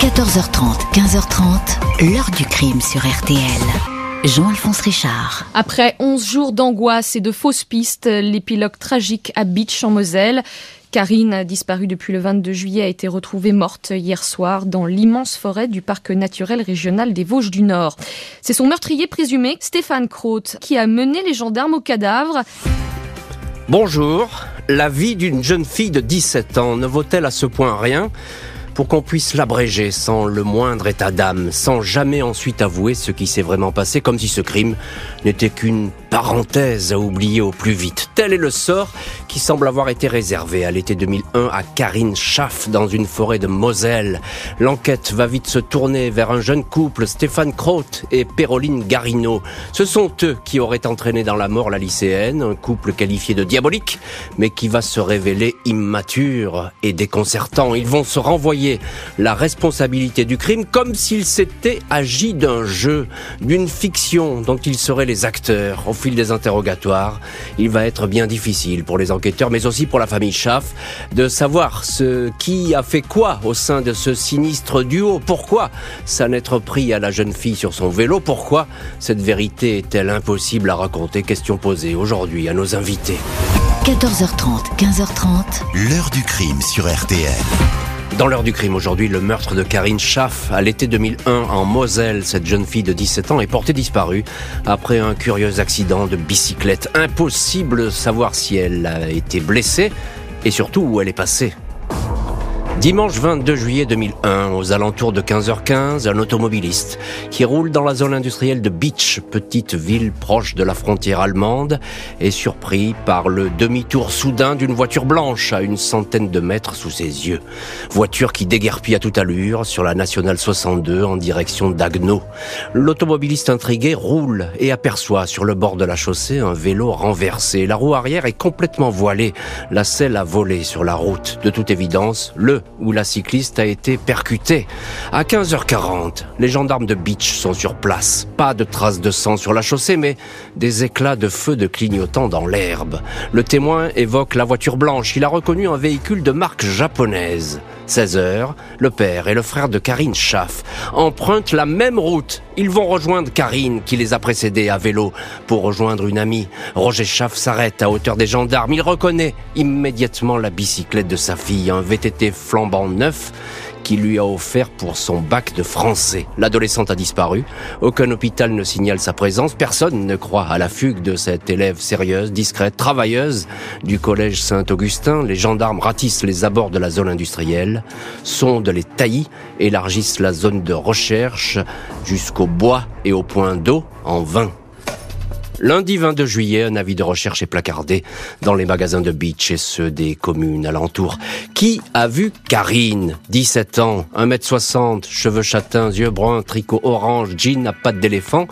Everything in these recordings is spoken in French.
14h30, 15h30, l'heure du crime sur RTL. Jean-Alphonse Richard. Après 11 jours d'angoisse et de fausses pistes, l'épilogue tragique à Beach en Moselle. Karine, disparue depuis le 22 juillet, a été retrouvée morte hier soir dans l'immense forêt du parc naturel régional des Vosges du Nord. C'est son meurtrier présumé, Stéphane Croth, qui a mené les gendarmes au cadavre. Bonjour. La vie d'une jeune fille de 17 ans ne vaut-elle à ce point rien? Pour qu'on puisse l'abréger sans le moindre état d'âme, sans jamais ensuite avouer ce qui s'est vraiment passé, comme si ce crime n'était qu'une parenthèse à oublier au plus vite. Tel est le sort qui semble avoir été réservé à l'été 2001 à Karine Schaff dans une forêt de Moselle. L'enquête va vite se tourner vers un jeune couple, Stéphane Croth et Péroline Garino. Ce sont eux qui auraient entraîné dans la mort la lycéenne, un couple qualifié de diabolique, mais qui va se révéler immature et déconcertant. Ils vont se renvoyer la responsabilité du crime comme s'il s'était agi d'un jeu, d'une fiction dont ils seraient les acteurs fil des interrogatoires, il va être bien difficile pour les enquêteurs, mais aussi pour la famille Schaff, de savoir ce qui a fait quoi au sein de ce sinistre duo. Pourquoi s'en être pris à la jeune fille sur son vélo? Pourquoi cette vérité est-elle impossible à raconter? Question posée aujourd'hui à nos invités. 14h30, 15h30. L'heure du crime sur RTL. Dans l'heure du crime aujourd'hui, le meurtre de Karine Schaff à l'été 2001 en Moselle. Cette jeune fille de 17 ans est portée disparue après un curieux accident de bicyclette. Impossible de savoir si elle a été blessée et surtout où elle est passée. Dimanche 22 juillet 2001, aux alentours de 15h15, un automobiliste qui roule dans la zone industrielle de Beach, petite ville proche de la frontière allemande, est surpris par le demi-tour soudain d'une voiture blanche à une centaine de mètres sous ses yeux. Voiture qui déguerpit à toute allure sur la nationale 62 en direction d'Agno. L'automobiliste intrigué roule et aperçoit sur le bord de la chaussée un vélo renversé. La roue arrière est complètement voilée. La selle a volé sur la route. De toute évidence, le où la cycliste a été percutée. À 15h40, les gendarmes de Beach sont sur place. Pas de traces de sang sur la chaussée, mais des éclats de feu de clignotant dans l'herbe. Le témoin évoque la voiture blanche. Il a reconnu un véhicule de marque japonaise. 16 h le père et le frère de Karine Schaff empruntent la même route. Ils vont rejoindre Karine qui les a précédés à vélo pour rejoindre une amie. Roger Schaff s'arrête à hauteur des gendarmes. Il reconnaît immédiatement la bicyclette de sa fille, un VTT flambant neuf qu'il lui a offert pour son bac de français. L'adolescente a disparu. Aucun hôpital ne signale sa présence. Personne ne croit à la fugue de cette élève sérieuse, discrète, travailleuse du collège Saint-Augustin. Les gendarmes ratissent les abords de la zone industrielle, sondent les taillis, élargissent la zone de recherche jusqu'au bois et au point d'eau en vain. Lundi 22 juillet, un avis de recherche est placardé dans les magasins de beach et ceux des communes alentours. Qui a vu Karine 17 ans, 1m60, cheveux châtains, yeux bruns, tricot orange, jean à pattes d'éléphant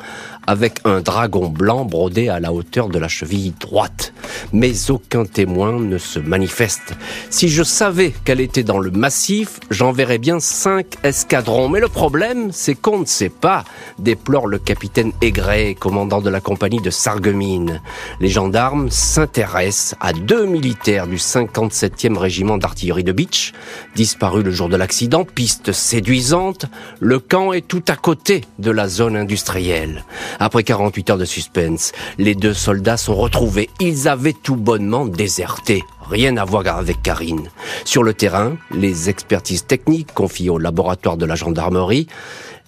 avec un dragon blanc brodé à la hauteur de la cheville droite. Mais aucun témoin ne se manifeste. Si je savais qu'elle était dans le massif, j'enverrais bien cinq escadrons. Mais le problème, c'est qu'on ne sait pas, déplore le capitaine Aigret, commandant de la compagnie de Sarreguemines. Les gendarmes s'intéressent à deux militaires du 57e régiment d'artillerie de Beach, disparus le jour de l'accident, piste séduisante, le camp est tout à côté de la zone industrielle. Après 48 heures de suspense, les deux soldats sont retrouvés. Ils avaient tout bonnement déserté. Rien à voir avec Karine. Sur le terrain, les expertises techniques confiées au laboratoire de la gendarmerie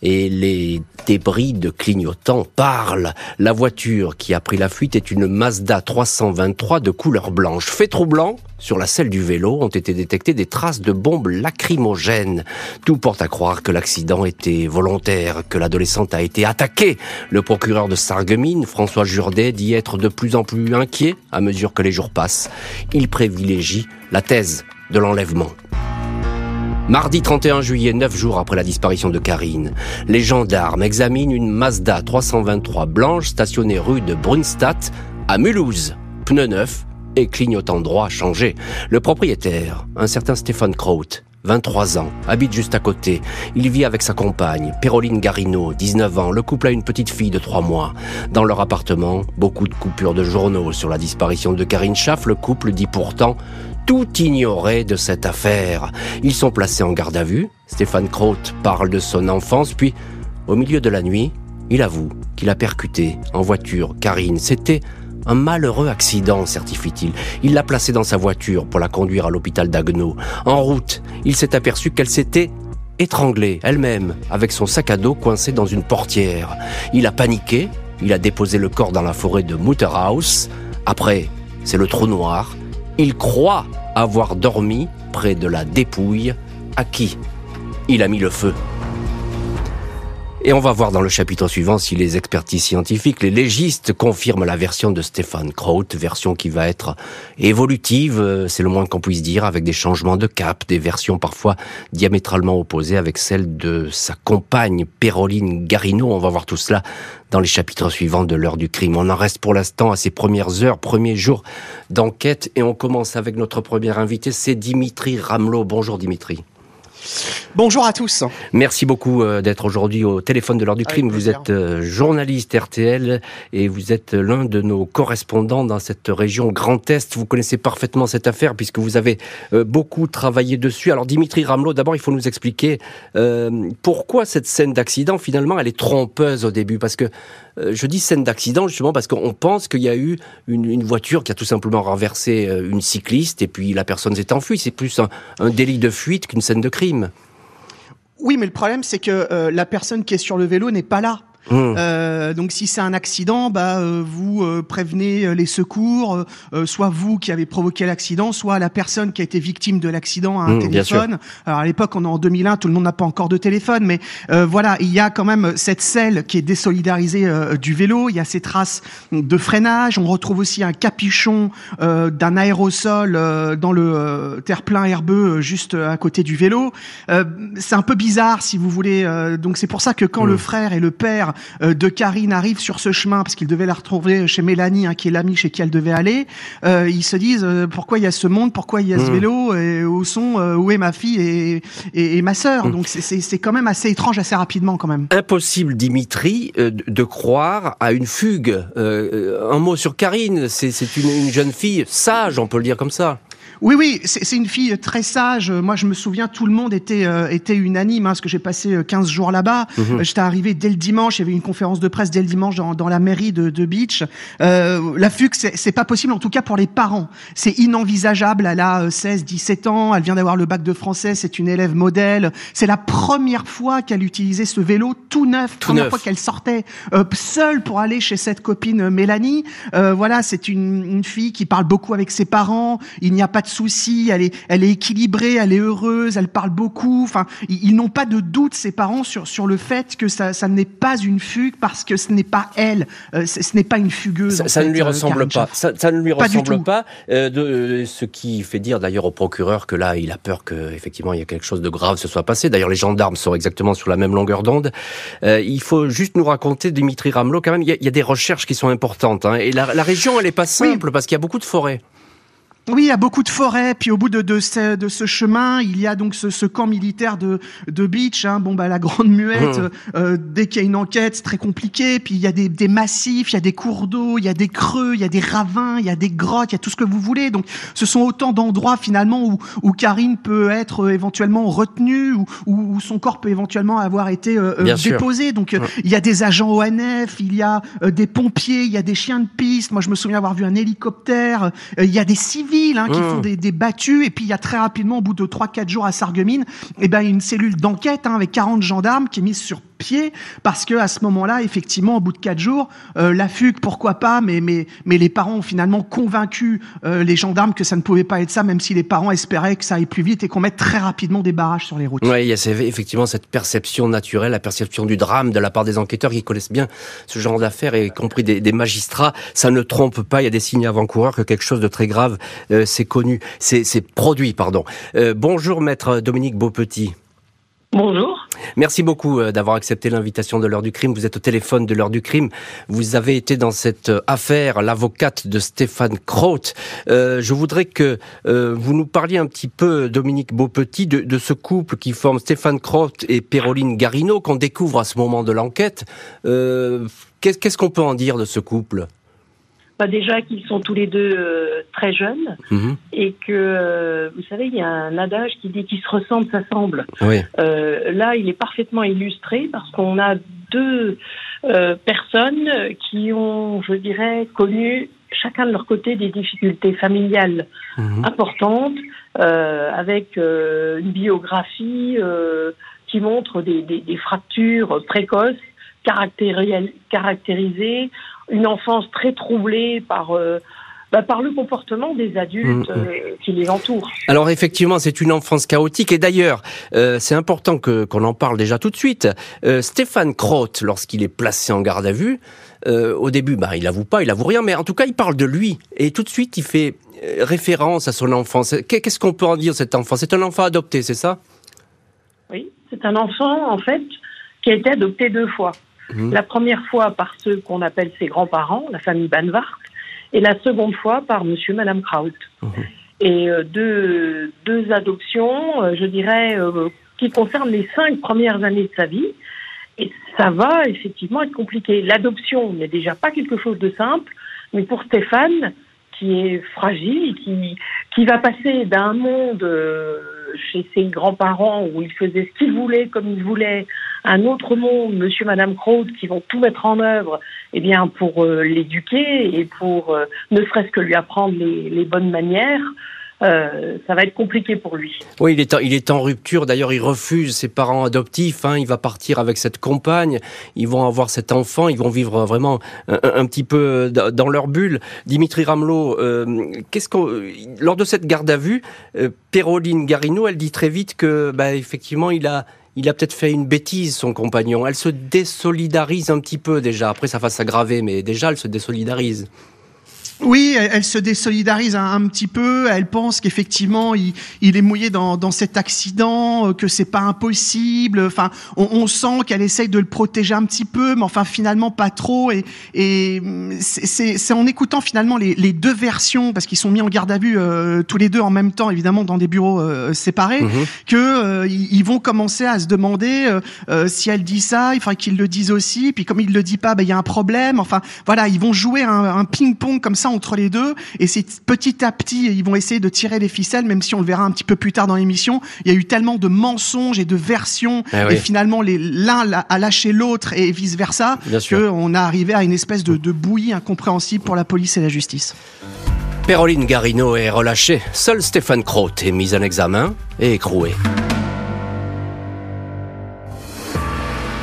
et les débris de clignotants parlent. La voiture qui a pris la fuite est une Mazda 323 de couleur blanche. Fait troublant, sur la selle du vélo ont été détectées des traces de bombes lacrymogènes. Tout porte à croire que l'accident était volontaire, que l'adolescente a été attaquée. Le procureur de Sarreguemines, François Jourdet, dit être de plus en plus inquiet à mesure que les jours passent. Il privilégie la thèse de l'enlèvement. Mardi 31 juillet, neuf jours après la disparition de Karine, les gendarmes examinent une Mazda 323 blanche stationnée rue de Brunstadt à Mulhouse. Pneu neuf et clignotant droit changé. Le propriétaire, un certain Stéphane Kraut, 23 ans, habite juste à côté. Il vit avec sa compagne, Péroline Garino, 19 ans. Le couple a une petite fille de 3 mois. Dans leur appartement, beaucoup de coupures de journaux sur la disparition de Karine Schaff. Le couple dit pourtant tout ignorer de cette affaire. Ils sont placés en garde à vue. Stéphane Croth parle de son enfance, puis, au milieu de la nuit, il avoue qu'il a percuté en voiture Karine. C'était un malheureux accident, certifie-t-il. Il l'a placée dans sa voiture pour la conduire à l'hôpital d'Agneau. En route, il s'est aperçu qu'elle s'était étranglée elle-même avec son sac à dos coincé dans une portière. Il a paniqué, il a déposé le corps dans la forêt de Mutterhaus. Après, c'est le trou noir. Il croit avoir dormi près de la dépouille à qui il a mis le feu. Et on va voir dans le chapitre suivant si les expertises scientifiques, les légistes confirment la version de Stéphane Kraut, version qui va être évolutive, euh, c'est le moins qu'on puisse dire, avec des changements de cap, des versions parfois diamétralement opposées avec celle de sa compagne Péroline Garino. On va voir tout cela dans les chapitres suivants de l'heure du crime. On en reste pour l'instant à ses premières heures, premiers jours d'enquête et on commence avec notre premier invité, c'est Dimitri Ramelot. Bonjour Dimitri. Bonjour à tous. Merci beaucoup euh, d'être aujourd'hui au téléphone de l'heure du crime. Vous êtes euh, journaliste RTL et vous êtes l'un de nos correspondants dans cette région Grand Est. Vous connaissez parfaitement cette affaire puisque vous avez euh, beaucoup travaillé dessus. Alors Dimitri Ramelot, d'abord il faut nous expliquer pourquoi cette scène d'accident finalement elle est trompeuse au début parce que je dis scène d'accident justement parce qu'on pense qu'il y a eu une, voiture qui a tout simplement renversé une cycliste et puis la personne s'est enfuie. C'est plus un délit de fuite qu'une scène de crime. Oui, mais le problème, c'est que euh, la personne qui est sur le vélo n'est pas là. Mmh. Euh, donc si c'est un accident, bah euh, vous euh, prévenez euh, les secours, soit vous qui avez provoqué l'accident, soit la personne qui a été victime de l'accident à un mmh, téléphone. Alors à l'époque, on est en 2001, tout le monde n'a pas encore de téléphone, mais voilà, il y a quand même cette selle qui est désolidarisée du vélo. Il y a ces traces de freinage. On retrouve aussi un capuchon d'un aérosol dans le terre-plein herbeux juste à côté du vélo. c'est un peu bizarre, si vous voulez. donc c'est pour ça que quand mmh. le frère et le père euh, de Karine arrive sur ce chemin parce qu'il devait la retrouver chez Mélanie, hein, qui est l'amie chez qui elle devait aller. Euh, ils se disent euh, pourquoi il y a ce monde, pourquoi il y a ce hmm. vélo, et où sont, où est ma fille et, et, ma sœur. Hmm. Donc c'est quand même assez étrange, assez rapidement quand même. Impossible, Dimitri, de croire à une fugue. un mot sur Karine, c'est une, une jeune fille sage, on peut le dire comme ça. Oui, oui, c'est une fille très sage. Moi, je me souviens, tout le monde était euh, était unanime, hein, parce que j'ai passé 15 euh, jours là-bas. Mhm. J'étais arrivé dès le dimanche. Il y avait une conférence de presse dès le dimanche dans, dans la mairie de, de Beach. Euh, la fugue, c'est pas possible, en tout cas pour les parents. C'est inenvisageable. Elle a 16, euh, 17 ans. Elle vient d'avoir le bac de français. C'est une élève modèle. C'est la première fois qu'elle utilisait ce vélo tout neuf. Tout première fois qu'elle sortait seule pour aller chez cette copine Mélanie. voilà, c'est une, une fille qui parle beaucoup avec ses parents. Il n'y a pas de soucis, elle est, elle est équilibrée, elle est heureuse, elle parle beaucoup. Enfin, ils, n'ont pas de doute, ses parents, sur, sur le fait que ça, ça n'est pas une fugue parce que ce n'est pas elle, euh, ce n'est pas une fugueuse. Ça, ne lui euh, ressemble pas. Ça, ne lui ressemble pas. Euh, de, ce qui fait dire d'ailleurs au procureur que là, il a peur que effectivement il y a quelque chose de grave se soit passé. D'ailleurs, les gendarmes sont exactement sur la même longueur d'onde. il faut juste nous raconter, Dimitri Ramelot, quand même, il y a, des recherches qui sont importantes. Hein. et la, région, elle est pas simple parce qu'il y a beaucoup de forêts. Oui, il y a beaucoup de forêts. Puis au bout de, de, ce, de ce chemin, il y a donc ce, ce camp militaire de, de Beach. Hein. Bon, bah la grande muette. Mmh. Euh, dès qu'il y a une enquête, c'est très compliqué. Puis il y a des, des massifs, il y a des cours d'eau, il y a des creux, il y a des ravins, il y a des grottes, il y a tout ce que vous voulez. Donc, ce sont autant d'endroits finalement où, où Karine peut être euh, éventuellement retenue, ou où, son corps peut éventuellement avoir été euh, euh déposé. Donc, mmh. il y a des agents ONF, il y a des pompiers, il y a des chiens de piste. Moi, je me souviens avoir vu un hélicoptère. il y a des civils Hein, qui font mmh. des, des, battues. Et puis il y a très rapidement, au bout de 3-4 jours à Sarreguemines, eh ben, une cellule d'enquête hein, avec 40 gendarmes qui est mise sur pied parce que à ce moment-là, effectivement, au bout de quatre jours, euh, la fugue, pourquoi pas, mais mais mais les parents ont finalement convaincu euh, les gendarmes que ça ne pouvait pas être ça, même si les parents espéraient que ça aille plus vite et qu'on mette très rapidement des barrages sur les routes. Oui, il y a effectivement cette perception naturelle, la perception du drame de la part des enquêteurs qui connaissent bien ce genre d'affaires, y compris des, des, magistrats. Ça ne trompe pas. Il y a des signes avant-coureurs que quelque chose de très grave euh, c'est connu, c'est produit, pardon. bonjour, maître Dominique Beaupetit. Bonjour. Merci beaucoup euh, d'avoir accepté l'invitation de l'heure du crime. Vous êtes au téléphone de l'heure du crime. Vous avez été dans cette euh, affaire, l'avocate de Stéphane Croth. Euh, je voudrais que vous nous parliez un petit peu, Dominique Beaupetit, de, ce couple qui forme Stéphane Croth et Péroline Garino, qu'on découvre à ce moment de l'enquête. Qu'est-ce qu'on peut en dire de ce couple? Bah déjà qu'ils sont tous les deux euh, très jeunes Mhm. et que, euh, vous savez, il y a un adage qui dit qu'ils se ressemblent, s'assemblent. Oui. Euh, là, il est parfaitement illustré parce qu'on a deux personnes qui ont, je dirais, connu chacun de leur côté des difficultés familiales Mhm. importantes, avec une biographie qui montre des, des- des fractures précoces, caractéri- caractérisées, une enfance très troublée par, euh, bah, par le comportement des adultes Mhm. euh, qui les entourent. Alors effectivement, c'est une enfance chaotique. Et d'ailleurs, euh, c'est important que qu'on en parle déjà tout de suite. Euh, Stéphane Croth, lorsqu'il est placé en garde à vue, au début, bah, il avoue pas, il avoue rien, mais en tout cas, il parle de lui. Et tout de suite, il fait référence à son enfance. Qu'est- Qu'est-ce qu'on peut en dire, cet enfant C'est un enfant adopté, c'est ça? Oui, c'est un enfant, en fait, qui a été adopté deux fois. Mhm. La première fois par ceux qu'on appelle ses grands-parents, la famille Banvart, et la seconde fois par monsieur et madame Kraut. Mhm. Et euh, deux, deux adoptions, euh, je dirais, euh, qui concernent les cinq premières années de sa vie. Et ça va effectivement être compliqué. L'adoption n'est déjà pas quelque chose de simple, mais pour Stéphane, qui est fragile, qui, qui va passer d'un monde euh, chez ses grands-parents où il faisait ce qu'il voulait, comme il voulait, à un autre monde, monsieur, madame Kraut, qui vont tout mettre en œuvre eh bien, pour euh, l'éduquer et pour euh, ne serait-ce que lui apprendre les bonnes manières. Euh, ça va être compliqué pour lui. Oui, il est en, il est en rupture. D'ailleurs, il refuse ses parents adoptifs. Hein. Il va partir avec cette compagne. Ils vont avoir cet enfant. Ils vont vivre vraiment un, petit peu dans dans leur bulle. Dimitri Ramelot, euh, lors de cette garde à vue, euh, Péroline Garino, elle dit très vite que, bah, effectivement, il a, il a peut-être fait une bêtise, son compagnon. Elle se désolidarise un petit peu déjà. Après, ça va s'aggraver, mais déjà, elle se désolidarise. Oui, elle, elle se désolidarise un, un petit peu. Elle pense qu'effectivement, il, il est mouillé dans, dans cet accident, euh, que c'est pas impossible. Enfin, on, on sent qu'elle essaye de le protéger un petit peu, mais enfin finalement pas trop. Et, et hum, c'est- en écoutant finalement les, les deux versions, parce qu'ils sont mis en garde à vue euh, tous les deux en même temps, évidemment dans des bureaux euh, séparés, Mhm. que euh, ils ils vont commencer à se demander euh, euh, si elle dit ça, il faudrait qu'ils le disent aussi. Puis comme il le dit pas, ben il y a un problème. Enfin voilà, ils vont jouer un, un ping-pong comme ça entre les deux. Et c'est petit à petit, ils vont essayer de tirer les ficelles, même si on le verra un petit peu plus tard dans l'émission. Il y a eu tellement de mensonges et de versions, Ah et finalement l'un a lâché l'autre et vice versa, Bien sûr. que on a arrivé à une espèce de, de bouillie incompréhensible pour la police et la justice. Péroline Garino est relâchée. Seul Stéphane Croth est mis en examen et écroué.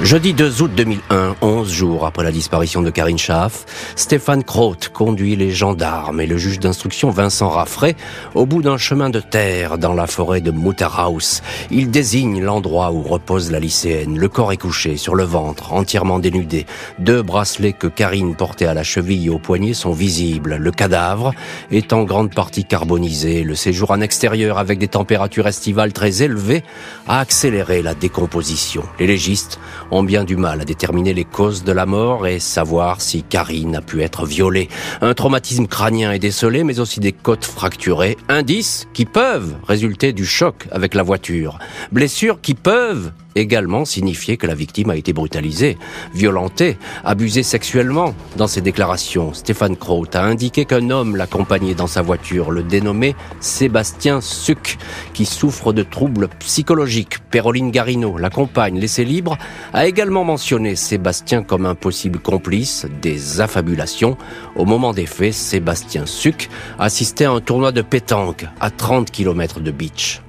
Jeudi 2 août 2001, 11 jours après la disparition de Karine Schaaf, Stéphane Croth conduit les gendarmes et le juge d'instruction Vincent Raffray au bout d'un chemin de terre dans la forêt de Mutterhaus. Il désigne l'endroit où repose la lycéenne. Le corps est couché sur le ventre, entièrement dénudé. Deux bracelets que Karine portait à la cheville et au poignet sont visibles. Le cadavre est en grande partie carbonisé. Le séjour en extérieur avec des températures estivales très élevées a accéléré la décomposition. Les légistes ont bien du mal à déterminer les causes de la mort et savoir si Karine a pu être violée. Un traumatisme crânien est décelé, mais aussi des côtes fracturées, indices qui peuvent résulter du choc avec la voiture, blessures qui peuvent également signifier que la victime a été brutalisée, violentée, abusée sexuellement. Dans ses déclarations, Stéphane Croth a indiqué qu'un homme l'accompagnait dans sa voiture, le dénommé Sébastien Suc, qui souffre de troubles psychologiques. Péroline Garino, la compagne laissée libre, a également mentionné Sébastien comme un possible complice des affabulations. Au moment des faits, Sébastien Suc assistait à un tournoi de pétanque à 30 km de beach.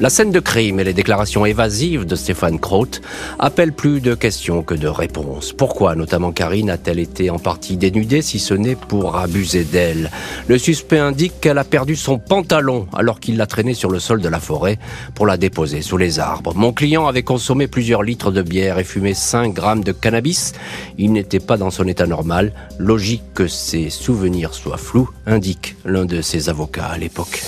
La scène de crime et les déclarations évasives de Stéphane Croth appellent plus de questions que de réponses. Pourquoi notamment Karine a-t-elle été en partie dénudée si ce n'est pour abuser d'elle? Le suspect indique qu'elle a perdu son pantalon alors qu'il l'a traînée sur le sol de la forêt pour la déposer sous les arbres. Mon client avait consommé plusieurs litres de bière et fumé 5 grammes de cannabis. Il n'était pas dans son état normal. Logique que ses souvenirs soient flous, indique l'un de ses avocats à l'époque.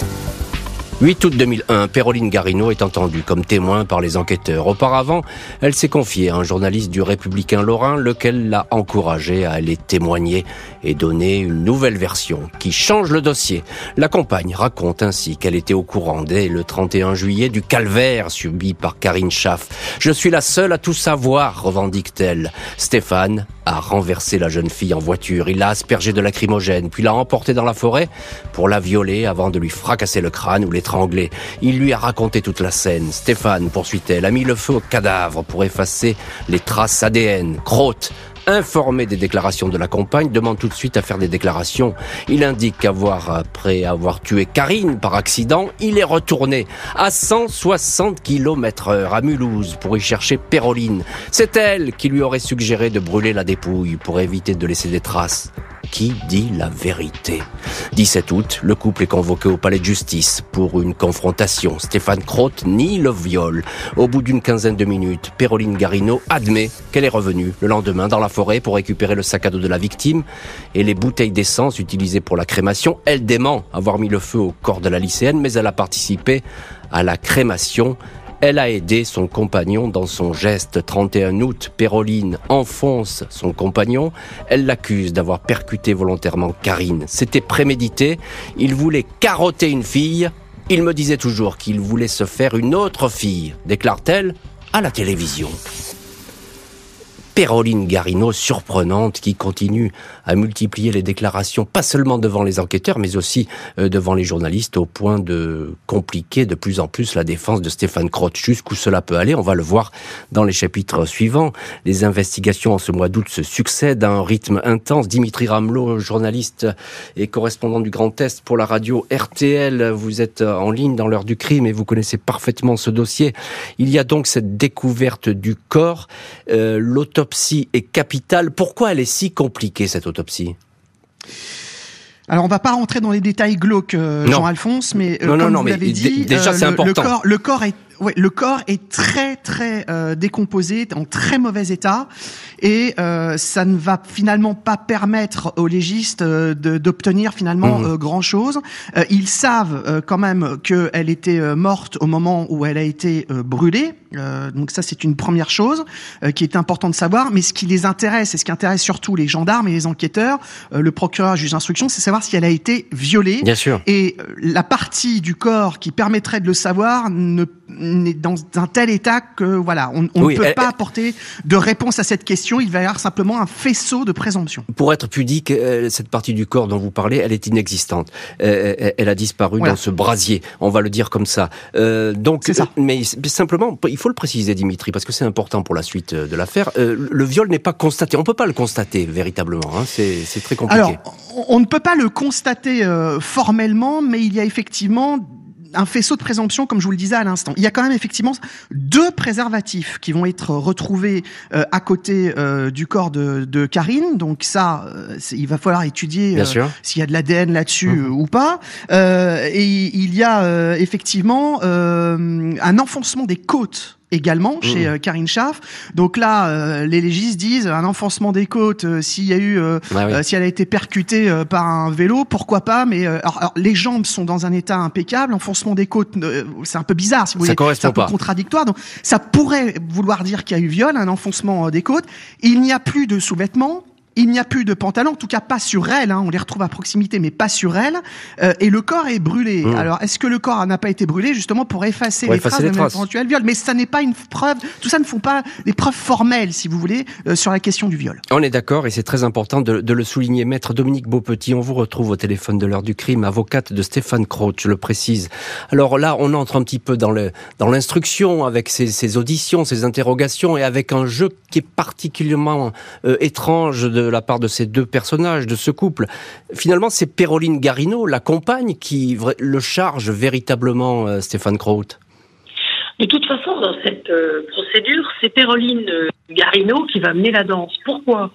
8 août 2001, Péroline Garino est entendue comme témoin par les enquêteurs. Auparavant, elle s'est confiée à un journaliste du Républicain Lorrain, lequel l'a encouragée à aller témoigner et donner une nouvelle version qui change le dossier. La compagne raconte ainsi qu'elle était au courant dès le 31 juillet du calvaire subi par Karine Schaff. Je suis la seule à tout savoir, revendique-t-elle. Stéphane a renversé la jeune fille en voiture. Il l'a aspergée de lacrymogène, puis l'a emportée dans la forêt pour la violer avant de lui fracasser le crâne ou l'étrangler. Il lui a raconté toute la scène. Stéphane, poursuit-elle, a mis le feu au cadavre pour effacer les traces ADN. Crotte informé des déclarations de la compagne, demande tout de suite à faire des déclarations. Il indique qu'avoir, après avoir tué Karine par accident, il est retourné à 160 km heure à Mulhouse pour y chercher Péroline. C'est elle qui lui aurait suggéré de brûler la dépouille pour éviter de laisser des traces qui dit la vérité? 17 août, le couple est convoqué au palais de justice pour une confrontation. Stéphane Crotte nie le viol. Au bout d'une quinzaine de minutes, Péroline Garino admet qu'elle est revenue le lendemain dans la pour récupérer le sac à dos de la victime et les bouteilles d'essence utilisées pour la crémation. Elle dément avoir mis le feu au corps de la lycéenne, mais elle a participé à la crémation elle a aidé son compagnon dans son geste. 31 août, Péroline enfonce son compagnon. Elle l'accuse d'avoir percuté volontairement Karine. C'était prémédité. Il voulait carotter une fille. Il me disait toujours qu'il voulait se faire une autre fille, déclare-t-elle à la télévision. Péroline Garino surprenante qui continue à multiplier les déclarations, pas seulement devant les enquêteurs, mais aussi euh, devant les journalistes, au point de compliquer de plus en plus la défense de Stéphane Crotte. Jusqu'où cela peut aller, on va le voir dans les chapitres suivants. Les investigations en ce mois d'août se succèdent à un rythme intense. Dimitri Ramelot, journaliste et correspondant du Grand Est pour la radio RTL, vous êtes en ligne dans l'heure du crime et vous connaissez parfaitement ce dossier. Il y a donc cette découverte du corps, euh, est capitale. Pourquoi elle est si compliquée, cette autopsie? Alors on va pas rentrer dans les détails glauques, euh, Jean-Alphonse, mais euh, comme vous l'avez dit, déjà c'est important. Le corps, le corps est ouais, le corps est très très euh, décomposé, en très mauvais état, et euh, ça ne va finalement pas permettre aux légistes euh, d'obtenir finalement mmh. grand chose. ils savent quand même qu'elle était morte au moment où elle a été brûlée, donc ça c'est une première chose qui est important de savoir. Mais ce qui les intéresse et ce qui intéresse surtout les gendarmes et les enquêteurs, le procureur juge d'instruction, c'est savoir si elle a été violée. Bien sûr. Et la partie du corps qui permettrait de le savoir ne est dans un tel état que voilà, on, ne peut pas apporter de réponse à cette question. Il va y avoir simplement un faisceau de présomption. Pour être pudique, euh, cette partie du corps dont vous parlez, elle est inexistante. Euh, euh, elle a disparu dans ce brasier. On va le dire comme ça. donc, ça. mais simplement, il faut le préciser, Dimitri, parce que c'est important pour la suite de l'affaire. le viol n'est pas constaté. On peut pas le constater véritablement. Hein. C'est très compliqué. Alors, on ne peut pas le constater formellement, mais il y a effectivement un faisceau de présomption, comme je vous le disais à l'instant. Il y a quand même effectivement deux préservatifs qui vont être retrouvés euh, à côté euh, du corps de, de, Karine. Donc ça, euh, il va falloir étudier s'il y a de l'ADN là-dessus mhm. ou pas. et il y a effectivement un enfoncement des côtes également chez mmh. euh, Karine Schaff. Donc là, euh, les légistes disent un enfoncement des côtes, euh, s'il y a eu, si elle a été percutée par un vélo, pourquoi pas Mais alors, les jambes sont dans un état impeccable. Enfoncement des côtes, c'est un peu bizarre, si vous voulez. C'est un peu contradictoire. Donc ça pourrait vouloir dire qu'il y a eu viol, un enfoncement des côtes. Il n'y a plus de sous-vêtements. Il n'y a plus de pantalon, en tout cas pas sur elle. Hein, on les retrouve à proximité, mais pas sur elle. Euh, et le corps est brûlé. Mmh. Alors, est-ce que le corps n'a pas été brûlé justement pour effacer les traces d'un éventuel viol Mais ça n'est pas une preuve. Tout ça ne font pas des preuves formelles, si vous voulez, euh, sur la question du viol. On est d'accord, et c'est très important de, de, le souligner. Maître Dominique Beaupetit, on vous retrouve au téléphone de l'heure du crime, avocate de Stéphane Croce, je le précise. Alors là, on entre un petit peu dans le dans l'instruction avec ces, ces, auditions, ces interrogations, et avec un jeu qui est particulièrement euh, étrange de de la part de ces deux personnages, de ce couple. Finalement, c'est Péroline Garino, la compagne, qui le charge véritablement euh, Stéphane Kraut. De toute façon, dans cette euh, procédure, c'est Péroline euh, Garino qui va mener la danse. Pourquoi?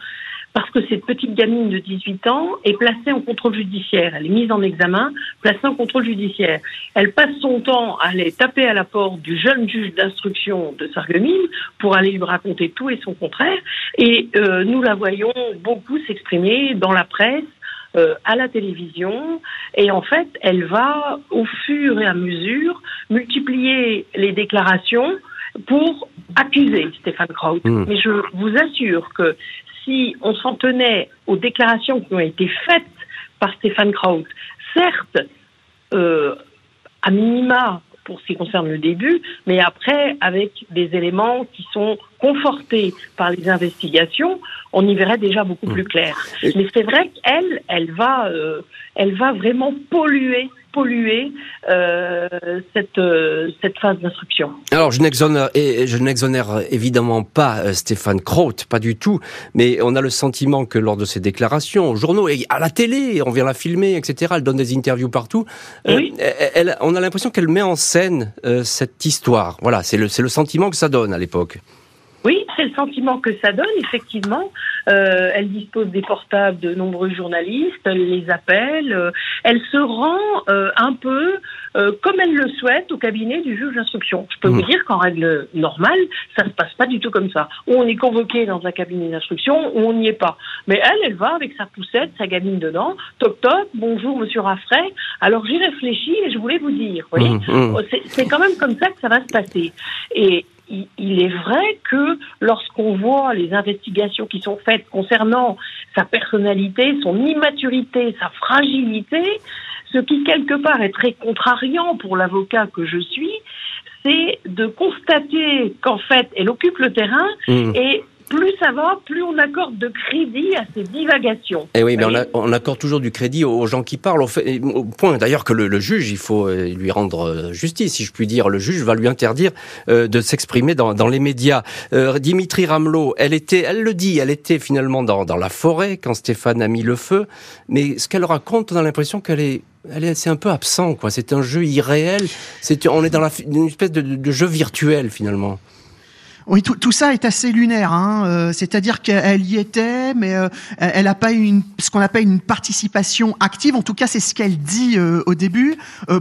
Parce que cette petite gamine de 18 ans est placée en contrôle judiciaire. Elle est mise en examen, placée en contrôle judiciaire. Elle passe son temps à aller taper à la porte du jeune juge d'instruction de Sarreguemines pour aller lui raconter tout et son contraire. Et euh, nous la voyons beaucoup s'exprimer dans la presse, euh, à la télévision. Et en fait, elle va, au fur et à mesure, multiplier les déclarations pour accuser Stéphane Kraut. Hmm. Mais je vous assure que si on s'en tenait aux déclarations qui ont été faites par Stéphane Kraut, certes, euh, à minima, pour ce qui concerne le début, mais après, avec des éléments qui sont confortés par les investigations, on y verrait déjà beaucoup plus clair. Mais c'est vrai qu'elle, elle va, euh, elle va vraiment polluer polluer euh, cette, euh, cette phase d'instruction. Alors, je n'exonère, je n'exonère évidemment pas euh, Stéphane Kraut, pas du tout, mais on a le sentiment que lors de ses déclarations, aux journaux et à la télé, on vient la filmer, etc., elle donne des interviews partout, oui. elle, on a l'impression qu'elle met en scène cette histoire. Voilà, c'est le, c'est le sentiment que ça donne à l'époque. Oui, c'est le sentiment que ça donne, effectivement. Euh, elle dispose des portables de nombreux journalistes, elle les appelle, euh, elle se rend euh, un peu euh, comme elle le souhaite au cabinet du juge d'instruction. Je peux vous mmh. dire qu'en règle normale, ça ne se passe pas du tout comme ça. Ou on est convoqué dans un cabinet d'instruction, ou on n'y est pas. Mais elle, elle va avec sa poussette, sa gamine dedans, toc toc, bonjour monsieur Raffray. Alors j'ai réfléchi et je voulais vous dire, vous voyez, mmh, mmh. c'est quand même comme ça que ça va se passer. Et il est vrai que lorsqu'on voit les investigations qui sont faites concernant sa personnalité, son immaturité, sa fragilité, ce qui quelque part est très contrariant pour l'avocat que je suis, c'est de constater qu'en fait, elle occupe le terrain mmh. et plus ça va, plus on accorde de crédit à ces divagations. Et eh oui, mais on, accorde toujours du crédit aux gens qui parlent, au, point d'ailleurs que le, juge, il faut euh, lui rendre euh, justice, si je puis dire. Le juge va lui interdire euh, de s'exprimer dans, les médias. Dimitri Ramelot, elle était, elle le dit, elle était finalement dans, la forêt quand Stéphane a mis le feu, mais ce qu'elle raconte, on a l'impression qu'elle est elle est, c'est un peu absent, quoi. C'est un jeu irréel. C'est, on est dans la, une espèce de jeu virtuel, finalement. Oui, tout, tout, ça est assez lunaire. Hein. Euh, c'est-à-dire qu'elle y était, mais euh, elle n'a pas eu une, ce qu'on appelle une participation active. En tout cas, c'est ce qu'elle dit euh, au début.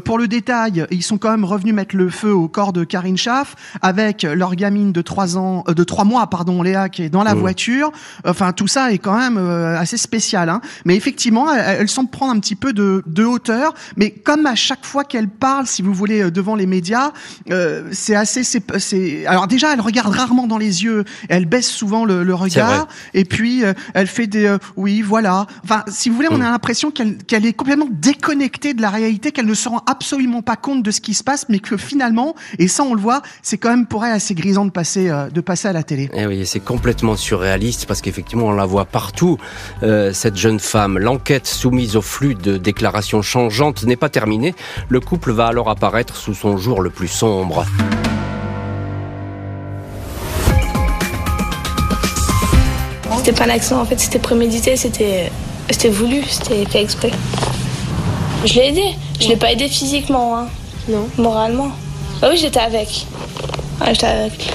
pour le détail, ils sont quand même revenus mettre le feu au corps de Karine Schaff avec leur gamine de trois ans, de trois mois, pardon, Léa, qui est dans la mmh. voiture. Enfin, tout ça est quand même assez spécial. Hein. Mais effectivement, elle, elle, semble prendre un petit peu de, de hauteur. Mais comme à chaque fois qu'elle parle, si vous voulez, devant les médias, c'est assez, c'est, alors déjà, elle regarde rarement dans les yeux, elle baisse souvent le, regard, et puis euh, elle fait des euh, oui, voilà. Enfin, si vous voulez, on a mm. l'impression qu'elle est complètement déconnectée de la réalité, qu'elle ne se rend absolument pas compte de ce qui se passe, mais que finalement, et ça on le voit, c'est quand même pour elle assez grisant de passer euh, de passer à la télé. Eh oui, c'est complètement surréaliste parce qu'effectivement on la voit partout cette jeune femme. L'enquête soumise au flux de déclarations changeantes n'est pas terminée. Le couple va alors apparaître sous son jour le plus sombre. C'était pas un accident, en fait, c'était prémédité, c'était, c'était voulu, c'était fait exprès. Je l'ai aidé. Je l'ai pas aidé physiquement, hein. Non. Moralement. Bah oui, j'étais avec. j'étais avec.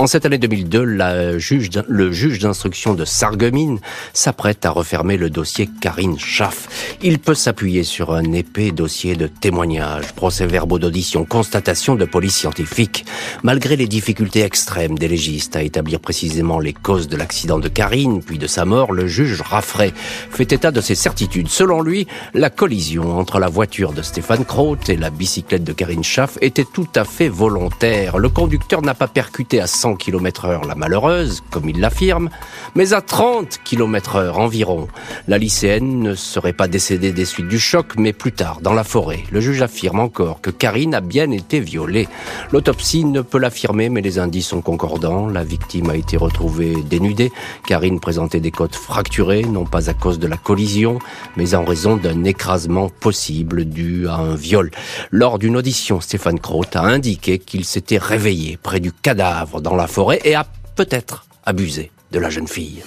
En cette année 2002, la juge, le juge d'instruction de Sarreguemines s'apprête à refermer le dossier Karine Schaff. Il peut s'appuyer sur un épais dossier de témoignages, procès-verbaux d'audition, constatation de police scientifique. Malgré les difficultés extrêmes des légistes à établir précisément les causes de l'accident de Karine, puis de sa mort, le juge Raffray fait état de ses certitudes. Selon lui, la collision entre la voiture de Stéphane Kraut et la bicyclette de Karine Schaff était tout à fait volontaire. Le conducteur n'a pas percuté à 100 km heure la malheureuse, comme il l'affirme, mais à 30 km heure environ. La lycéenne ne serait pas décédée des suites du choc, mais plus tard, dans la forêt. Le juge affirme encore que Karine a bien été violée. L'autopsie ne peut l'affirmer, mais les indices sont concordants. La victime a été retrouvée dénudée. Karine présentait des côtes fracturées, non pas à cause de la collision, mais en raison d'un écrasement possible dû à un viol. Lors d'une audition, Stéphane Kraut a indiqué qu'il s'était réveillé près du cadavre dans la forêt et a peut-être abusé de la jeune fille.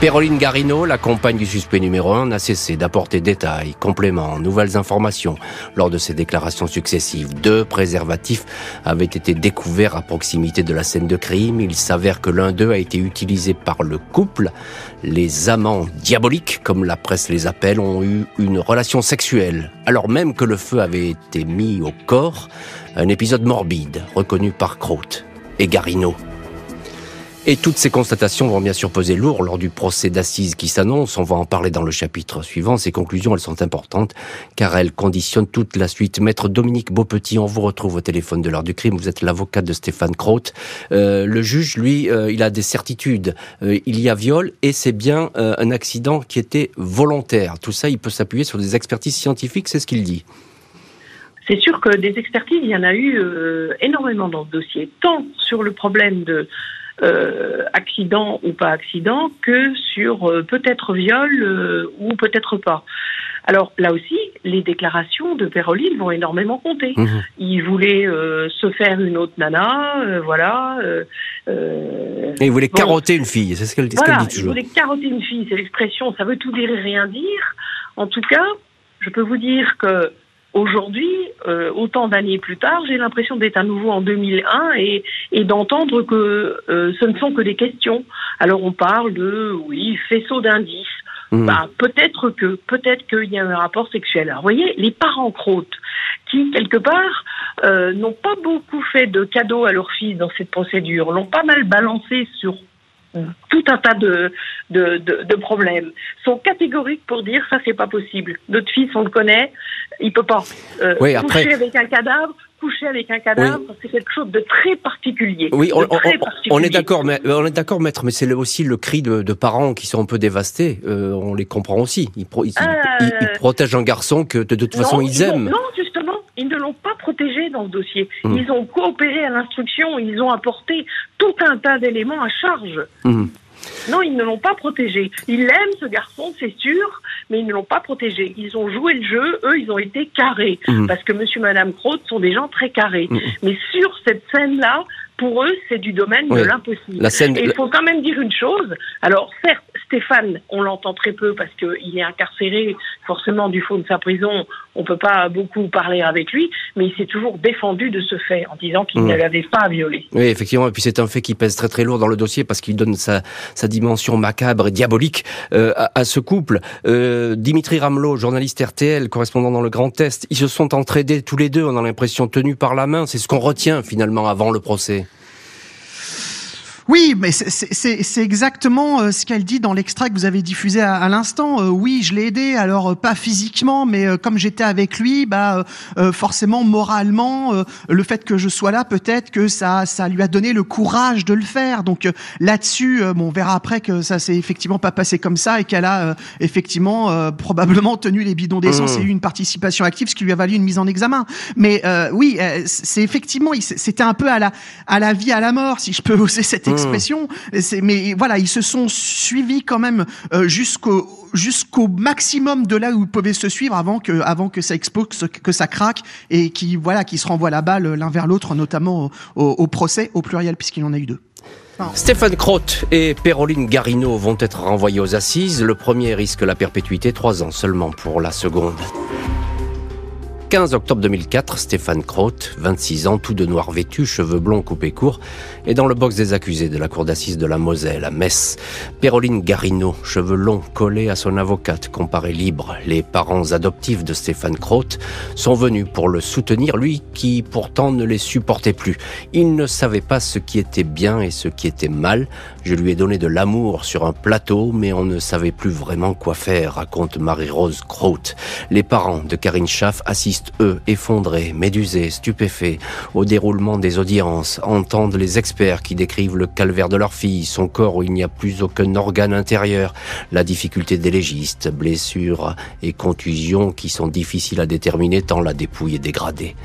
Péroline Garino, la compagne du suspect numéro 1, n'a cessé d'apporter détails, compléments, nouvelles informations lors de ses déclarations successives. Deux préservatifs avaient été découverts à proximité de la scène de crime. Il s'avère que l'un d'eux a été utilisé par le couple. Les amants diaboliques, comme la presse les appelle, ont eu une relation sexuelle, alors même que le feu avait été mis au corps. Un épisode morbide, reconnu par Crote et Garino. Et toutes ces constatations vont bien sûr peser lourd lors du procès d'assises qui s'annonce. On va en parler dans le chapitre suivant. Ces conclusions, elles sont importantes car elles conditionnent toute la suite. Maître Dominique Beaupetit, on vous retrouve au téléphone de l'heure du crime. Vous êtes l'avocat de Stéphane Kraut. Euh, le juge, lui, euh, il a des certitudes. Euh, il y a viol et c'est bien un accident qui était volontaire. Tout ça, il peut s'appuyer sur des expertises scientifiques, c'est ce qu'il dit c'est sûr que des expertises, il y en a eu énormément dans ce dossier, tant sur le problème de euh, accident ou pas accident que sur euh, peut-être viol euh, ou peut-être pas. Alors là aussi, les déclarations de Péroline vont énormément compter. Mmh. Il voulait se faire une autre nana, voilà. Et il voulait carotter une fille, c'est ce qu'elle dit toujours. Il voulait carotter une fille, c'est l'expression, ça veut tout dire et rien dire. En tout cas, je peux vous dire que Aujourd'hui, euh, autant d'années plus tard, j'ai l'impression d'être à nouveau en 2001 et, et d'entendre que euh, ce ne sont que des questions. Alors on parle de, oui, faisceau d'indices. Mmh. Bah, peut-être que, peut-être qu'il y a un rapport sexuel. Alors, vous voyez, les parents croûtes qui, quelque part, euh, n'ont pas beaucoup fait de cadeaux à leur fils dans cette procédure, l'ont pas mal balancé sur tout un tas de, de, de, problèmes sont catégoriques pour dire ça c'est pas possible. Notre fils on le connaît, il peut pas euh, coucher avec un cadavre, coucher avec un cadavre, c'est quelque chose de très particulier. Oui, on, est d'accord, mais on est d'accord, maître, mais c'est aussi le cri de, de, parents qui sont un peu dévastés. Euh, on les comprend aussi. Ils, euh, protègent un garçon que de, toute façon ils aiment. non, dans le dossier. Mmh. Ils ont coopéré à l'instruction, ils ont apporté tout un tas d'éléments à charge. Mmh. Non, ils ne l'ont pas protégé. Ils l'aiment, ce garçon, c'est sûr, mais ils ne l'ont pas protégé. Ils ont joué le jeu, eux, ils ont été carrés. Mmh. Parce que monsieur et madame Crotte sont des gens très carrés. Mais sur cette scène-là, pour eux, c'est du domaine de l'impossible. Et il faut quand même dire une chose. Alors, certes, Stéphane, on l'entend très peu parce qu'il est incarcéré forcément du fond de sa prison. On ne peut pas beaucoup parler avec lui, mais il s'est toujours défendu de ce fait en disant qu'il mmh. ne l'avait pas violé. Oui, effectivement. Et puis c'est un fait qui pèse très très lourd dans le dossier parce qu'il donne sa, sa, dimension macabre et diabolique euh, à, ce couple. Euh, Dimitri Ramelot, journaliste RTL, correspondant dans le Grand Est, ils se sont entraidés tous les deux. On a l'impression tenus par la main. C'est ce qu'on retient finalement avant le procès. Oui, mais c'est exactement euh, ce qu'elle dit dans l'extrait que vous avez diffusé à, l'instant. Euh, oui, je l'ai aidé, alors euh, pas physiquement, mais comme j'étais avec lui, bah forcément moralement, le fait que je sois là, peut-être que ça ça lui a donné le courage de le faire. Donc là-dessus, bon, on verra après que ça s'est effectivement pas passé comme ça et qu'elle a effectivement probablement tenu les bidons d'essence mmh. et eu une participation active, ce qui lui a valu une mise en examen. Mais oui, c'est effectivement, c'était un peu à la à la vie à la mort, si je peux oser cette expression expression. Mais voilà, ils se sont suivis quand même euh, jusqu'au maximum de là où ils pouvaient se suivre avant que avant que ça explose, que ça craque et qui voilà qui se renvoient la balle l'un vers l'autre, notamment au, procès au pluriel puisqu'il en a eu deux. Stéphane Crotte et Péroline Garino vont être renvoyés aux assises. Le premier risque la perpétuité, trois ans seulement pour la seconde. 15 octobre 2004, Stéphane Croth, 26 ans, tout de noir vêtu, cheveux blonds coupés courts, est dans le box des accusés de la cour d'assises de la Moselle à Metz. Péroline Garino, cheveux longs collés à son avocate, comparée libre. Les parents adoptifs de Stéphane Croth sont venus pour le soutenir, lui qui pourtant ne les supportait plus. Il ne savait pas ce qui était bien et ce qui était mal. Je lui ai donné de l'amour sur un plateau, mais on ne savait plus vraiment quoi faire, raconte Marie-Rose Croth. Les parents de Karine Schaff assistent eux, effondrés, médusés, stupéfaits, au déroulement des audiences, entendent les experts qui décrivent le calvaire de leur fille, son corps où il n'y a plus aucun organe intérieur, la difficulté des légistes, blessures et contusions qui sont difficiles à déterminer tant la dépouille est dégradée.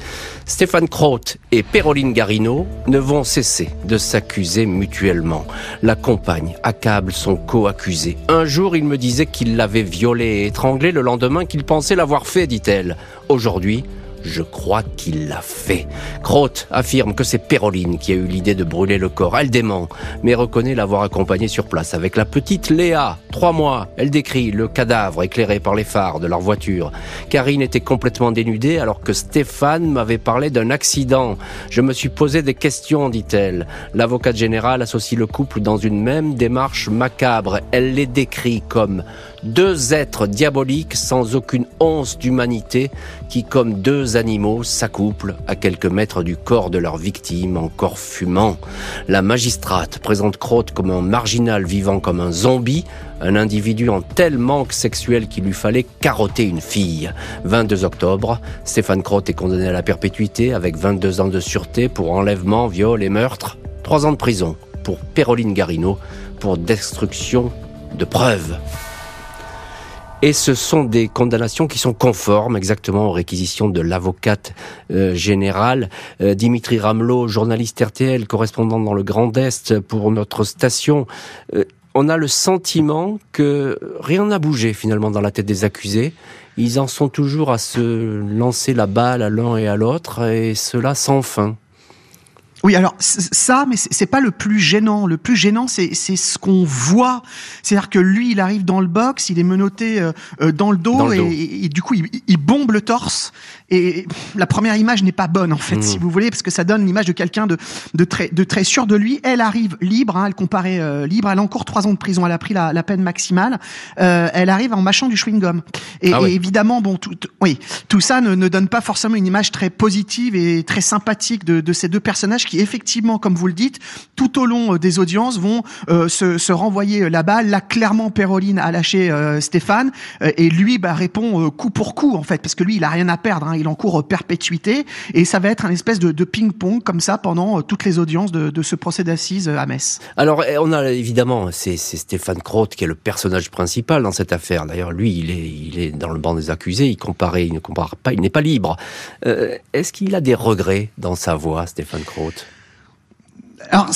Stéphane Croth et Péroline Garino ne vont cesser de s'accuser mutuellement. La compagne accable son co-accusé. Un jour, il me disait qu'il l'avait violée et étranglée, le lendemain qu'il pensait l'avoir fait, dit-elle. Aujourd'hui, je crois qu'il l'a fait. Crotte affirme que c'est Péroline qui a eu l'idée de brûler le corps. Elle dément, mais reconnaît l'avoir accompagné sur place avec la petite Léa. Trois mois, elle décrit le cadavre éclairé par les phares de leur voiture. Karine était complètement dénudée alors que Stéphane m'avait parlé d'un accident. Je me suis posé des questions, dit-elle. L'avocate générale associe le couple dans une même démarche macabre. Elle les décrit comme deux êtres diaboliques sans aucune once d'humanité qui, comme deux animaux, s'accouplent à quelques mètres du corps de leur victime encore fumant. La magistrate présente Crotte comme un marginal vivant comme un zombie, un individu en tel manque sexuel qu'il lui fallait carotter une fille. 22 octobre, Stéphane Crotte est condamné à la perpétuité avec 22 ans de sûreté pour enlèvement, viol et meurtre. Trois ans de prison pour Péroline Garino pour destruction de preuves. Et ce sont des condamnations qui sont conformes exactement aux réquisitions de l'avocate euh, générale. Euh, Dimitri Ramelot, journaliste RTL, correspondant dans le Grand Est pour notre station. Euh, on a le sentiment que rien n'a bougé finalement dans la tête des accusés. Ils en sont toujours à se lancer la balle à l'un et à l'autre, et cela sans fin. Oui, alors ça, mais c'est pas le plus gênant. Le plus gênant, c'est ce qu'on voit. C'est-à-dire que lui, il arrive dans le box, il est menotté euh, euh, dans le dos, Et, du coup, il, bombe le torse. Et la première image n'est pas bonne en fait, si mmh. vous voulez, parce que ça donne l'image de quelqu'un de, de très de très sûr de lui. Elle arrive libre, hein, elle comparait euh, libre. Elle a encore trois ans de prison. Elle a pris la, la peine maximale. elle arrive en mâchant du chewing gum. Et, ah évidemment, bon, tout, oui, tout ça ne, ne donne pas forcément une image très positive et très sympathique de, de ces deux personnages qui effectivement, comme vous le dites, tout au long euh, des audiences vont euh, se, se, renvoyer euh, la balle. Là, clairement, Péroline a lâché Stéphane et lui bah, répond coup pour coup en fait, parce que lui, il a rien à perdre. Hein, il encourt perpétuité et ça va être un espèce de, ping-pong comme ça pendant toutes les audiences de, ce procès d'assises à Metz. Alors, eh, on a évidemment, c'est Stéphane Croth qui est le personnage principal dans cette affaire. D'ailleurs, lui, il est, il est dans le banc des accusés. Il compare, il ne compare pas, il n'est pas libre. Est-ce qu'il a des regrets dans sa voix, Stéphane Croth alors,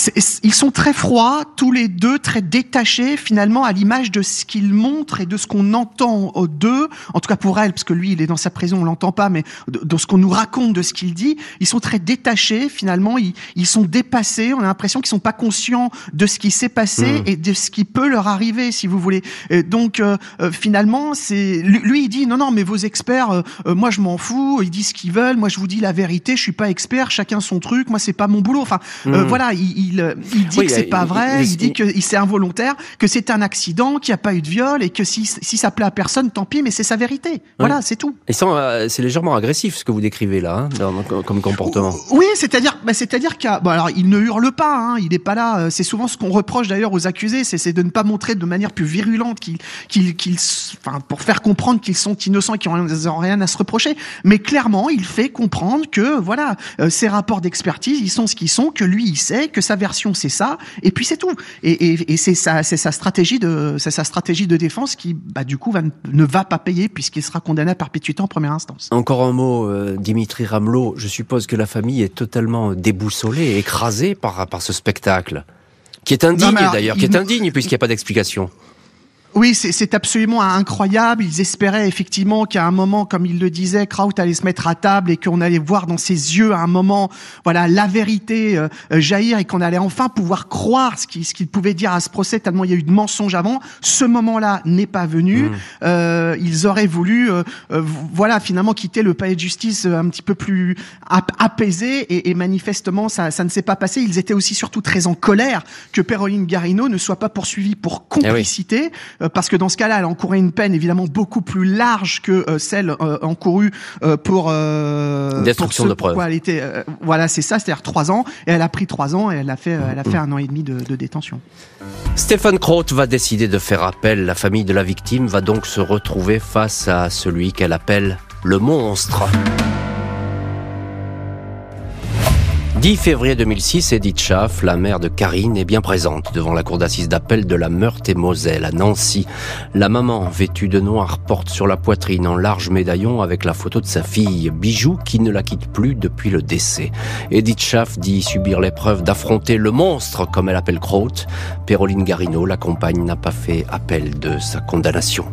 ils sont très froids, tous les deux, très détachés finalement à l'image de ce qu'ils montrent et de ce qu'on entend d'eux. En tout cas pour elle, parce que lui, il est dans sa prison, on l'entend pas, mais de, ce qu'on nous raconte de ce qu'il dit, ils sont très détachés. Finalement, ils, ils sont dépassés. On a l'impression qu'ils sont pas conscients de ce qui s'est passé mmh. et de ce qui peut leur arriver, si vous voulez. donc euh, euh, finalement, c'est lui, il dit non, non, mais vos experts, euh, moi je m'en fous. Ils disent ce qu'ils veulent. Moi, je vous dis la vérité. Je suis pas expert. Chacun son truc. Moi, c'est pas mon boulot. Enfin, mmh. voilà il, il, dit que c'est pas vrai, il, dit que c'est involontaire, que c'est un accident, qu'il n'y a pas eu de viol et que si, si ça plaît à personne, tant pis, mais c'est sa vérité. Voilà, c'est tout. Et euh, c'est légèrement agressif ce que vous décrivez là, hein, comme comportement. Oui, c'est-à-dire, bah, c'est-à-dire qu'il bon, alors il ne hurle pas, hein, il n'est pas là. Euh, c'est souvent ce qu'on reproche d'ailleurs aux accusés, c'est de ne pas montrer de manière plus virulente qu'ils, qu'ils, enfin, pour faire comprendre qu'ils sont innocents et qu'ils n'ont rien à se reprocher. Mais clairement, il fait comprendre que voilà, euh, ces rapports d'expertise, ils sont ce qu'ils sont, que lui, il sait que sa version c'est ça, et puis c'est tout. Et, c'est sa, c'est sa stratégie de, c'est sa stratégie de défense qui, bah, du coup, va, ne va pas payer puisqu'il sera condamné à perpétuité en première instance. Encore un mot, euh, Dimitri Ramelot. Je suppose que la famille est totalement déboussolée écrasée par, par ce spectacle, qui est indigne d'ailleurs, qui est indigne puisqu'il n'y a pas d'explication. Oui, c'est absolument incroyable. Ils espéraient effectivement qu'à un moment, comme il le disait, Kraut allait se mettre à table et qu'on allait voir dans ses yeux à un moment, voilà, la vérité euh, euh, jaillir et qu'on allait enfin pouvoir croire ce qu'il pouvait dire à ce procès tellement il y a eu de mensonges avant. Ce moment-là n'est pas venu. Mmh. Euh, ils auraient voulu, euh, voilà, finalement quitter le palais de justice un petit peu plus apaisé et, et manifestement ça, ça ne s'est pas passé. Ils étaient aussi surtout très en colère que Péroline Garino ne soit pas poursuivie pour eh complicité. Euh, parce que dans ce cas-là, elle encourait une peine évidemment beaucoup plus large que euh, celle euh, encourue pour destruction de preuves. Elle était, voilà, c'est ça, c'est-à-dire trois ans, et elle a pris trois ans et elle a fait, elle a fait un an et demi de, de détention. Stéphane Kroth va décider de faire appel. La famille de la victime va donc se retrouver face à celui qu'elle appelle le monstre. 10 février 2006, Edith Schaff, la mère de Karine, est bien présente devant la cour d'assises d'appel de la Meurthe-et-Moselle à Nancy. La maman, vêtue de noir, porte sur la poitrine un large médaillon avec la photo de sa fille, bijou qui ne la quitte plus depuis le décès. Edith Schaff dit subir l'épreuve d'affronter le monstre, comme elle appelle Crote. Péroline Garino, la compagne, n'a pas fait appel de sa condamnation.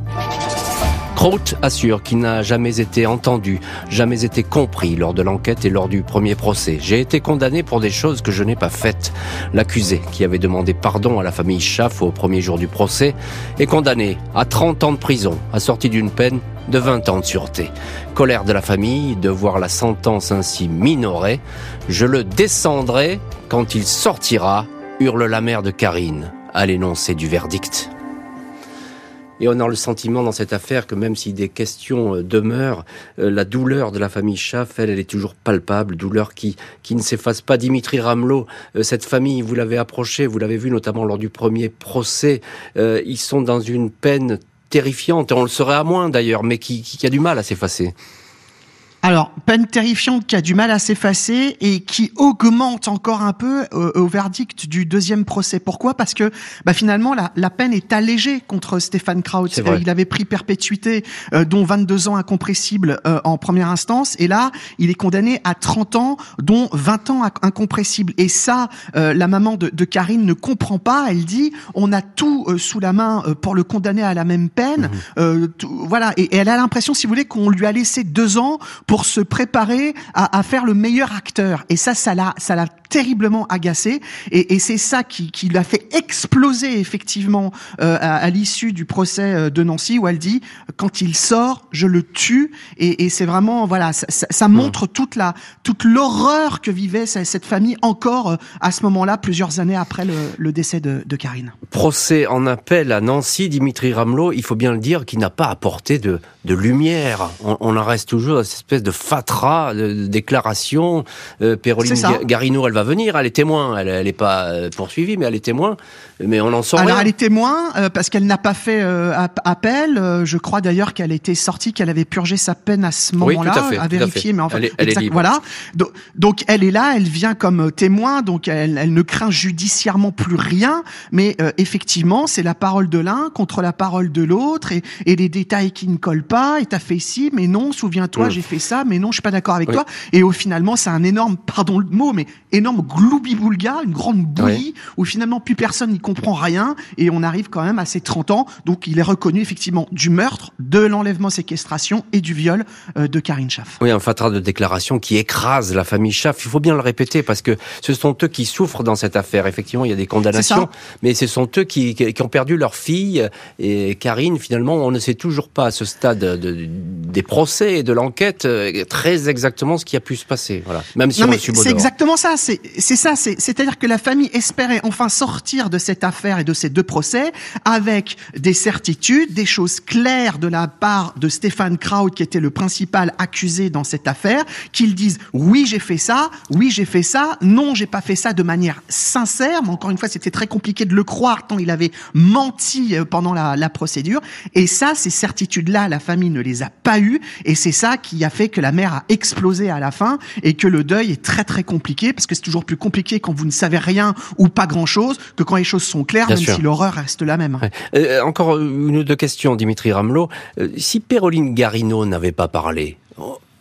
Kraut assure qu'il n'a jamais été entendu, jamais été compris lors de l'enquête et lors du premier procès. J'ai été condamné pour des choses que je n'ai pas faites. L'accusé, qui avait demandé pardon à la famille Schaff au premier jour du procès, est condamné à 30 ans de prison, assorti d'une peine de 20 ans de sûreté. Colère de la famille de voir la sentence ainsi minorée. Je le descendrai quand il sortira, hurle la mère de Karine à l'énoncé du verdict. Et on a le sentiment dans cette affaire que même si des questions euh, demeurent, euh, la douleur de la famille Schaff, elle, elle est toujours palpable, douleur qui, qui ne s'efface pas. Dimitri Ramelot, euh, cette famille, vous l'avez approché, vous l'avez vu notamment lors du premier procès, ils sont dans une peine terrifiante, on le serait à moins d'ailleurs, mais qui, qui, a du mal à s'effacer. Alors, peine terrifiante qui a du mal à s'effacer et qui augmente encore un peu euh, au verdict du deuxième procès. Pourquoi? Parce que bah, finalement, la, la, peine est allégée contre Stéphane Kraut. il avait pris perpétuité, euh, dont 22 ans incompressibles euh, en première instance, et là, il est condamné à 30 ans, dont 20 ans incompressibles. Et ça, la maman de, de, Karine ne comprend pas. Elle dit, on a tout sous la main pour le condamner à la même peine. Mmh. voilà, et, et, elle a l'impression, si vous voulez, qu'on lui a laissé deux ans pour se préparer à, à faire le meilleur acteur. Et ça, ça l'a, ça l'a terriblement agacé et, et c'est ça qui, qui l'a fait exploser effectivement euh, à, à l'issue du procès euh, de Nancy où elle dit quand il sort je le tue et, et c'est vraiment voilà ça, ça, montre mmh. toute la toute l'horreur que vivait cette famille encore euh, à ce moment-là plusieurs années après le, le décès de, de, Karine. Procès en appel à Nancy, Dimitri Ramelot, il faut bien le dire, qui n'a pas apporté de, de lumière. On, on, en reste toujours à cette espèce de fatras de, déclaration. Euh, Péroline Garino, elle va venir, elle est témoin, elle n'est pas euh, poursuivie, mais elle est témoin. Mais on en sort Alors elle est témoin euh, parce qu'elle n'a pas fait euh, appel. je crois d'ailleurs qu'elle était sortie, qu'elle avait purgé sa peine à ce moment-là, à, vérifier. Mais enfin, elle est, elle est voilà. Donc, donc, elle est là, elle vient comme témoin, donc elle, elle ne craint judiciairement plus rien. Mais effectivement, c'est la parole de l'un contre la parole de l'autre et, et les détails qui ne collent pas. Et t'as fait ci, mais non. Souviens-toi, j'ai fait ça, mais non, je suis pas d'accord avec toi. Et au finalement, c'est un énorme, pardon le mot, mais énorme gloubi-boulga, une grande bouillie, où finalement plus personne n'y comprend rien, et on arrive quand même à ses 30 ans. Donc il est reconnu effectivement du meurtre, de l'enlèvement séquestration et du viol euh, de Karine Schaff. Oui, un fatras de déclaration qui écrase la famille Schaff. Il faut bien le répéter parce que ce sont eux qui souffrent dans cette affaire. Effectivement, il y a des condamnations, mais ce sont eux qui, qui, ont perdu leur fille. Et Karine, finalement, on ne sait toujours pas à ce stade de, des procès et de l'enquête euh, très exactement ce qui a pu se passer. Voilà. Même si non, mais c'est exactement ça c'est ça, c'est-à-dire que la famille espérait enfin sortir de cette affaire et de ces deux procès avec des certitudes, des choses claires de la part de Stéphane Kraut, qui était le principal accusé dans cette affaire, qu'il dise oui j'ai fait ça, oui j'ai fait ça, non j'ai pas fait ça de manière sincère, mais encore une fois c'était très compliqué de le croire tant il avait menti euh, pendant la, la procédure. Et ça, ces certitudes-là, la famille ne les a pas eues, et c'est ça qui a fait que la mère a explosé à la fin et que le deuil est très très compliqué parce que c'est toujours plus compliqué quand vous ne savez rien ou pas grand-chose que quand les choses sont claires, même si l'horreur reste la même. Euh, encore une ou deux questions, Dimitri Ramelot. Euh, si Péroline Garino n'avait pas parlé,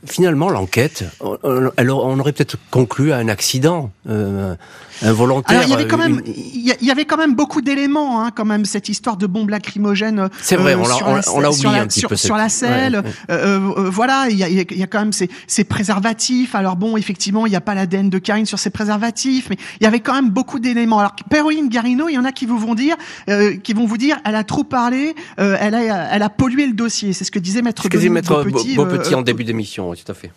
finalement, l'enquête, on aurait peut-être conclu à un accident. Euh, involontaire. Alors, il y avait quand même, il y avait quand même beaucoup d'éléments, hein, quand même cette histoire de bombe lacrymogène. C'est vrai, euh, on l'a oublié un petit sur, peu. Sur la selle, euh, euh, voilà, il y a, y a, quand même ces, ces, préservatifs. Alors bon, effectivement, il n'y a pas l'ADN de Karine sur ces préservatifs, mais il y avait quand même beaucoup d'éléments. Alors Péroline Garino, il y en a qui vous vont dire, qui vont vous dire, elle a trop parlé, elle a, elle a pollué le dossier. C'est ce que disait Maître, Maître Beaupetit, Beaupetit en début d'émission, tout à fait.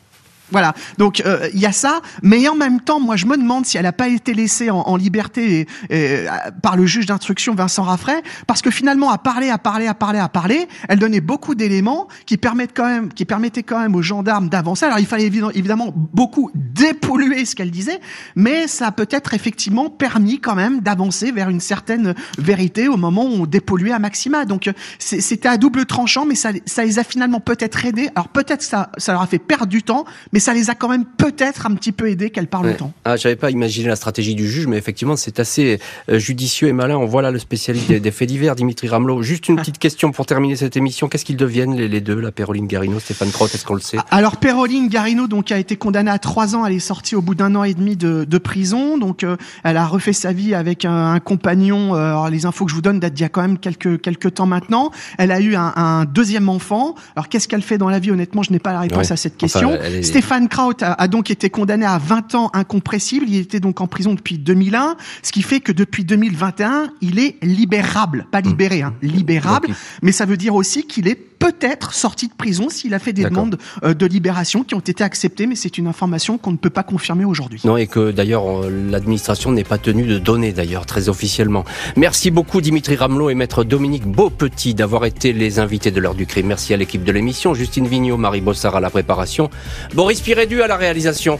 Voilà. Donc euh, il y a ça, mais en même temps, moi je me demande si elle n'a pas été laissée en, en liberté et, par le juge d'instruction Vincent Raffray, parce que finalement à parler, à parler, à parler, à parler, elle donnait beaucoup d'éléments qui permettent quand même, qui permettaient quand même aux gendarmes d'avancer. Alors il fallait évidemment beaucoup dépolluer ce qu'elle disait, mais ça a peut-être effectivement permis quand même d'avancer vers une certaine vérité au moment où on dépolluait à maxima. Donc c'était à double tranchant, mais ça, ça les a finalement peut-être aidés. Alors peut-être ça, ça leur a fait perdre du temps, mais mais ça les a quand même peut-être un petit peu aidés qu'elle parle ouais. autant. Ah, j'avais pas imaginé la stratégie du juge, mais effectivement, c'est assez euh, judicieux et malin. On voit là le spécialiste des, des faits divers, Dimitri Ramelot. Juste une petite question pour terminer cette émission. Qu'est-ce qu'ils deviennent les, les, deux, la Péroline Garino, Stéphane Crotte, est-ce qu'on le sait? Alors, Péroline Garino, donc, a été condamnée à trois ans. Elle est sortie au bout d'un an et demi de, de prison. Donc, euh, elle a refait sa vie avec un, un compagnon. Euh, alors, les infos que je vous donne datent d'il y a quand même quelques, quelques temps maintenant. Elle a eu un, un deuxième enfant. Alors, qu'est-ce qu'elle fait dans la vie? Honnêtement, je n'ai pas la réponse ouais. à cette question. Enfin, est... Stéphane Kraut a, a, donc été condamné à 20 ans incompressible. Il était donc en prison depuis 2001, ce qui fait que depuis 2021, il est libérable, pas libéré, hein, libérable. Mais ça veut dire aussi qu'il est peut-être sorti de prison s'il a fait des demandes euh, de libération qui ont été acceptées, mais c'est une information qu'on ne peut pas confirmer aujourd'hui. Non, et que d'ailleurs l'administration n'est pas tenue de donner d'ailleurs très officiellement. Merci beaucoup Dimitri Ramelot et maître Dominique Beaupetit d'avoir été les invités de l'heure du crime. Merci à l'équipe de l'émission, Justine Vignot, Marie Bossard à la préparation, Boris Pirédu à la réalisation.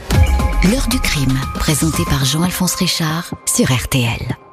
L'heure du crime, présenté par Jean-Alphonse Richard sur RTL.